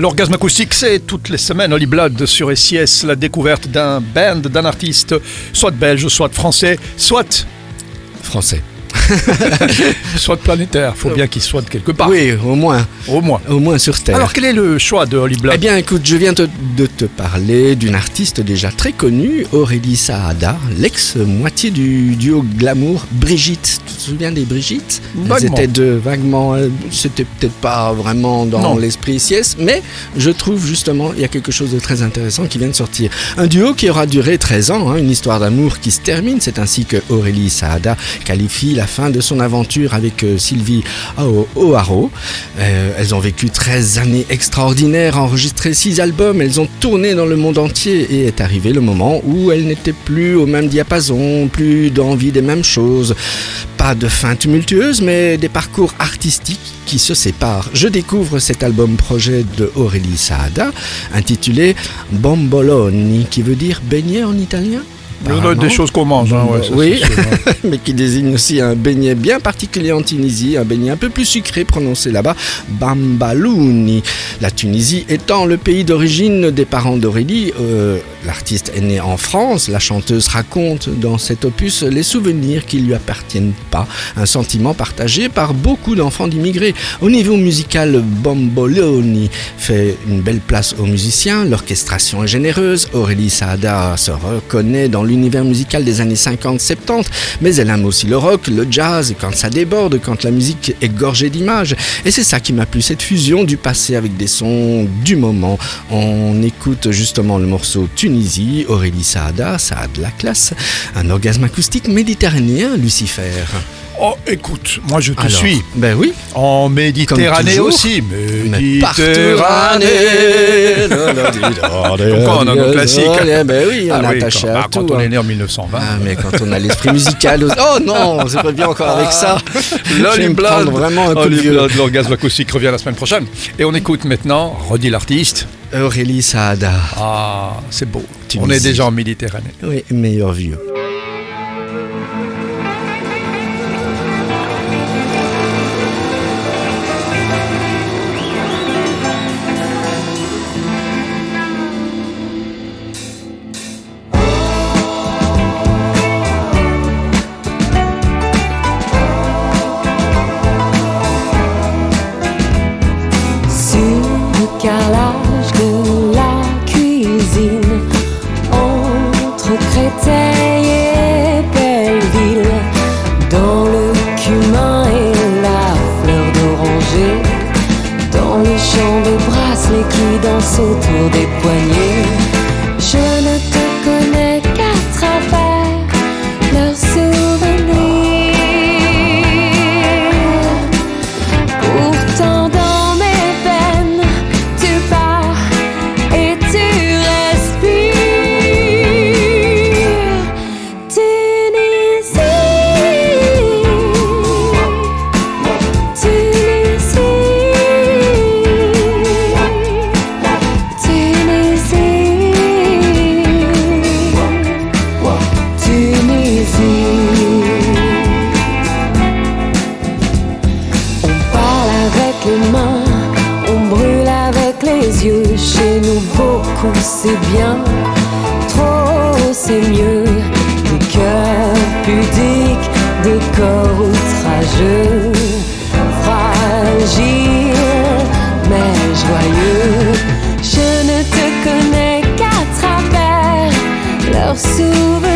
L'orgasme acoustique, c'est toutes les semaines Holly Blood sur SIS, la découverte d'un band, d'un artiste, soit belge, soit français, soit français. soit planétaire, faut bien qu'il soit de quelque part. Oui, au moins. Au moins. Au moins sur Terre. Alors quel est le choix de Holly Blood Eh bien écoute, je viens de, te parler d'une artiste déjà très connue, Aurélie Saada, l'ex-moitié du duo glamour Brigitte. Tu te souviens des Brigitte? Elles étaient deux, vaguement. C'était peut-être pas vraiment dans l'esprit sieste, mais je trouve justement il y a quelque chose de très intéressant qui vient de sortir. Un duo qui aura duré 13 ans, hein, une histoire d'amour qui se termine. C'est ainsi que Aurélie Saada qualifie la fin de son aventure avec euh, Sylvie O'Haro. Euh, elles ont vécu 13 années extraordinaires, enregistré 6 albums, elles ont tourné dans le monde entier et est arrivé le moment où elles n'étaient plus au même diapason, plus d'envie des mêmes choses. Pas de fin tumultueuse, mais des parcours artistiques qui se séparent. Je découvre cet album projet de Aurélie Saada intitulé Bomboloni, qui veut dire beignet en italien des choses qu'on mange. Hein, oui, mais qui désigne aussi un beignet bien particulier en Tunisie, un beignet un peu plus sucré prononcé là-bas, Bambalouni. La Tunisie étant le pays d'origine des parents d'Aurélie, euh, l'artiste est né en France, la chanteuse raconte dans cet opus les souvenirs qui lui appartiennent pas, un sentiment partagé par beaucoup d'enfants d'immigrés. Au niveau musical, Bamboloni fait une belle place aux musiciens, l'orchestration est généreuse, Aurélie Saada se reconnaît dans l'univers musical des années 50-70, mais elle aime aussi le rock, le jazz, quand ça déborde, quand la musique est gorgée d'images. Et c'est ça qui m'a plu, cette fusion du passé avec des sons du moment. On écoute justement le morceau Tunisie, Aurélie Saada, ça a de la classe, un orgasme acoustique méditerranéen, Lucifer. Oh, écoute, moi je te suis. Ben oui. En Méditerranée aussi. Méditerranée. On a nos classiques Ben oui, on ah, attaché à quand, tout. Quand on est né en 1920. Ah, mais quand on a l'esprit musical. Oh non, c'est pas bien encore avec ça. L'Olympiade. vraiment un coup de L'orgasme acoustique revient la semaine prochaine. Et on écoute maintenant, redis l'artiste. Aurélie Saada. Ah, c'est beau. On est déjà en Méditerranée. Oui, meilleur vieux. Les champs de bracelets qui dansent autour des poignets. yeux. Chez nous, beaucoup c'est bien, trop c'est mieux. Des cœurs pudiques, des corps outrageux, fragiles mais joyeux. Je ne te connais qu'à travers leurs souvenirs.